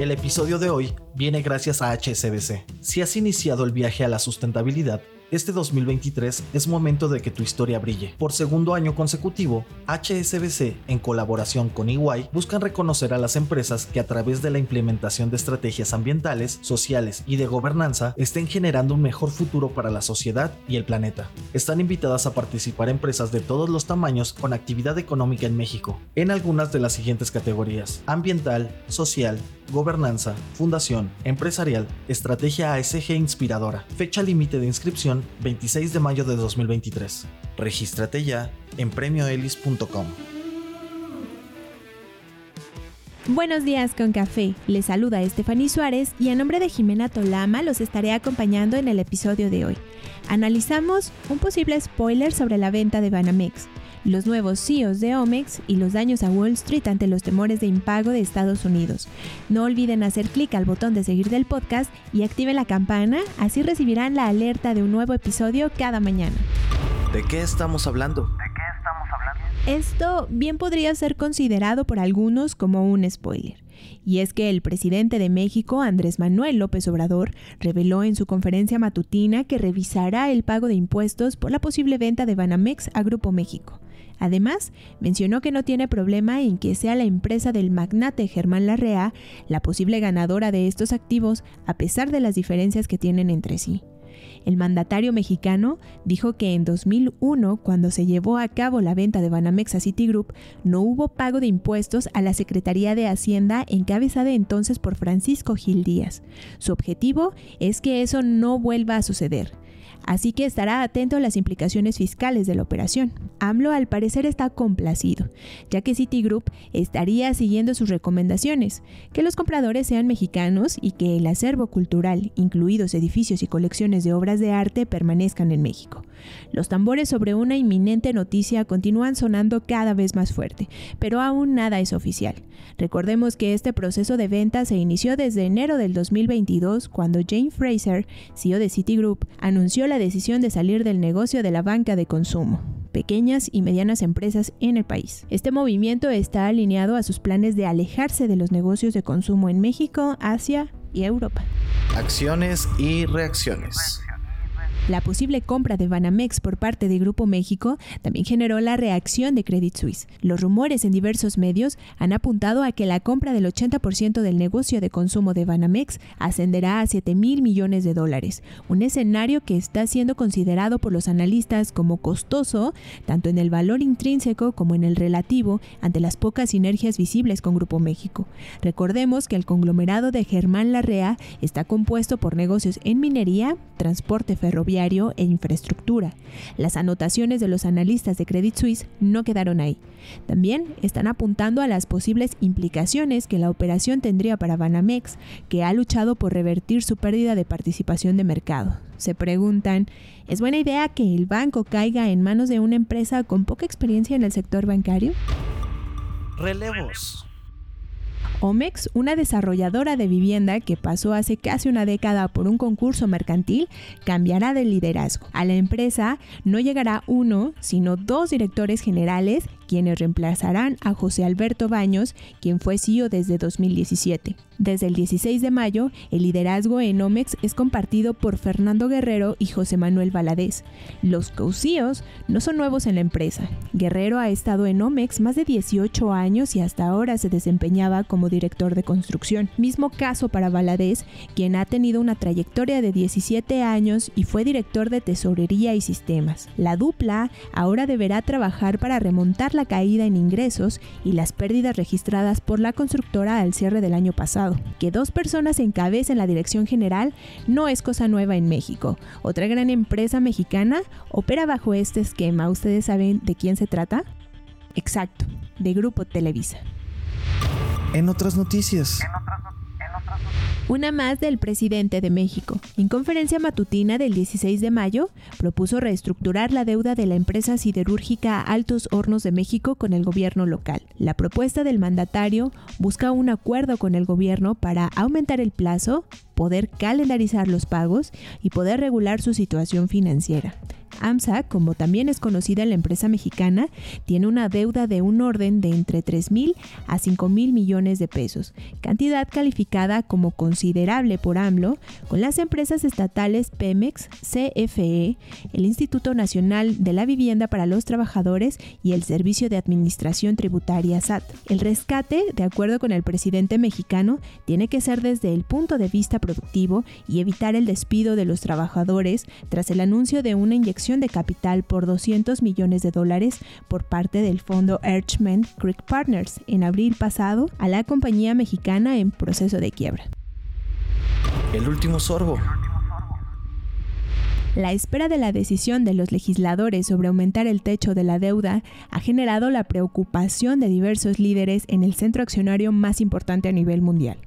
El episodio de hoy viene gracias a HSBC. Si has iniciado el viaje a la sustentabilidad, este 2023 es momento de que tu historia brille. Por segundo año consecutivo, HSBC, en colaboración con EY, buscan reconocer a las empresas que a través de la implementación de estrategias ambientales, sociales y de gobernanza estén generando un mejor futuro para la sociedad y el planeta. Están invitadas a participar empresas de todos los tamaños con actividad económica en México, en algunas de las siguientes categorías: ambiental, social, gobernanza, fundación, empresarial, estrategia ASG inspiradora. Fecha límite de inscripción 26 de mayo de 2023. Regístrate ya en premioelis.com. Buenos días con café. Les saluda Estefany Suárez y a nombre de Jimena Tolama los estaré acompañando en el episodio de hoy. Analizamos un posible spoiler sobre la venta de Banamex los nuevos CEOs de Omex y los daños a Wall Street ante los temores de impago de Estados Unidos. No olviden hacer clic al botón de seguir del podcast y activen la campana, así recibirán la alerta de un nuevo episodio cada mañana. ¿De qué estamos hablando? Esto bien podría ser considerado por algunos como un spoiler. Y es que el presidente de México, Andrés Manuel López Obrador, reveló en su conferencia matutina que revisará el pago de impuestos por la posible venta de Banamex a Grupo México. Además, mencionó que no tiene problema en que sea la empresa del magnate Germán Larrea la posible ganadora de estos activos a pesar de las diferencias que tienen entre sí. El mandatario mexicano dijo que en 2001, cuando se llevó a cabo la venta de Banamex a Citigroup, no hubo pago de impuestos a la Secretaría de Hacienda encabezada entonces por Francisco Gil Díaz. Su objetivo es que eso no vuelva a suceder así que estará atento a las implicaciones fiscales de la operación. AMLO al parecer está complacido, ya que Citigroup estaría siguiendo sus recomendaciones, que los compradores sean mexicanos y que el acervo cultural, incluidos edificios y colecciones de obras de arte, permanezcan en México. Los tambores sobre una inminente noticia continúan sonando cada vez más fuerte, pero aún nada es oficial. Recordemos que este proceso de venta se inició desde enero del 2022 cuando Jane Fraser, CEO de Citigroup, anunció la decisión de salir del negocio de la banca de consumo pequeñas y medianas empresas en el país. Este movimiento está alineado a sus planes de alejarse de los negocios de consumo en México, Asia y Europa. Acciones y reacciones. La posible compra de Banamex por parte de Grupo México también generó la reacción de Credit Suisse. Los rumores en diversos medios han apuntado a que la compra del 80% del negocio de consumo de Banamex ascenderá a 7 mil millones de dólares, un escenario que está siendo considerado por los analistas como costoso, tanto en el valor intrínseco como en el relativo, ante las pocas sinergias visibles con Grupo México. Recordemos que el conglomerado de Germán Larrea está compuesto por negocios en minería, transporte ferroviario, e infraestructura. Las anotaciones de los analistas de Credit Suisse no quedaron ahí. También están apuntando a las posibles implicaciones que la operación tendría para Banamex, que ha luchado por revertir su pérdida de participación de mercado. Se preguntan, ¿es buena idea que el banco caiga en manos de una empresa con poca experiencia en el sector bancario? Relevos. Omex, una desarrolladora de vivienda que pasó hace casi una década por un concurso mercantil, cambiará de liderazgo. A la empresa no llegará uno, sino dos directores generales quienes reemplazarán a José Alberto Baños, quien fue CEO desde 2017. Desde el 16 de mayo, el liderazgo en Omex es compartido por Fernando Guerrero y José Manuel Valadez. Los co-CEOs no son nuevos en la empresa. Guerrero ha estado en Omex más de 18 años y hasta ahora se desempeñaba como director de construcción. Mismo caso para Valadez, quien ha tenido una trayectoria de 17 años y fue director de tesorería y sistemas. La dupla ahora deberá trabajar para remontar la caída en ingresos y las pérdidas registradas por la constructora al cierre del año pasado. Que dos personas encabecen la dirección general no es cosa nueva en México. Otra gran empresa mexicana opera bajo este esquema. ¿Ustedes saben de quién se trata? Exacto, de Grupo Televisa. En otras noticias. Una más del presidente de México. En conferencia matutina del 16 de mayo, propuso reestructurar la deuda de la empresa siderúrgica Altos Hornos de México con el gobierno local. La propuesta del mandatario busca un acuerdo con el gobierno para aumentar el plazo, poder calendarizar los pagos y poder regular su situación financiera. AMSA, como también es conocida la empresa mexicana, tiene una deuda de un orden de entre 3 mil a 5 mil millones de pesos, cantidad calificada como considerable por AMLO, con las empresas estatales Pemex, CFE, el Instituto Nacional de la Vivienda para los Trabajadores y el Servicio de Administración Tributaria SAT. El rescate, de acuerdo con el presidente mexicano, tiene que ser desde el punto de vista productivo y evitar el despido de los trabajadores tras el anuncio de una inyección de capital por 200 millones de dólares por parte del fondo Archman Creek Partners en abril pasado a la compañía mexicana en proceso de quiebra. El último sorbo. La espera de la decisión de los legisladores sobre aumentar el techo de la deuda ha generado la preocupación de diversos líderes en el centro accionario más importante a nivel mundial.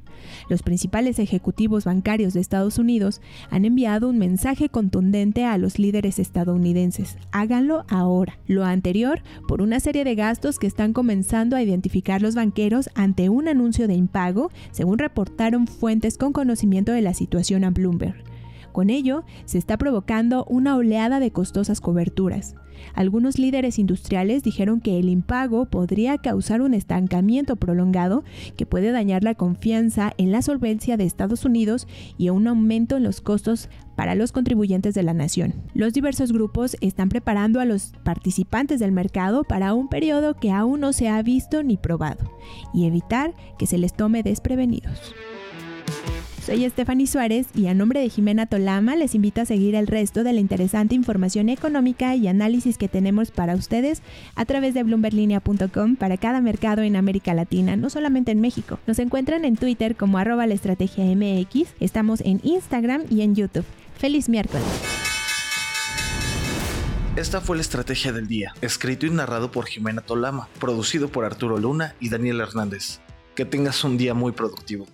Los principales ejecutivos bancarios de Estados Unidos han enviado un mensaje contundente a los líderes estadounidenses. Háganlo ahora. Lo anterior por una serie de gastos que están comenzando a identificar los banqueros ante un anuncio de impago, según reportaron fuentes con conocimiento de la situación a Bloomberg. Con ello, se está provocando una oleada de costosas coberturas. Algunos líderes industriales dijeron que el impago podría causar un estancamiento prolongado que puede dañar la confianza en la solvencia de Estados Unidos y un aumento en los costos para los contribuyentes de la nación. Los diversos grupos están preparando a los participantes del mercado para un periodo que aún no se ha visto ni probado y evitar que se les tome desprevenidos. Soy Stephanie Suárez y a nombre de Jimena Tolama les invito a seguir el resto de la interesante información económica y análisis que tenemos para ustedes a través de bloomberlinia.com para cada mercado en América Latina, no solamente en México. Nos encuentran en Twitter como arroba la estrategia MX, estamos en Instagram y en YouTube. Feliz miércoles. Esta fue la estrategia del día, escrito y narrado por Jimena Tolama, producido por Arturo Luna y Daniel Hernández. Que tengas un día muy productivo.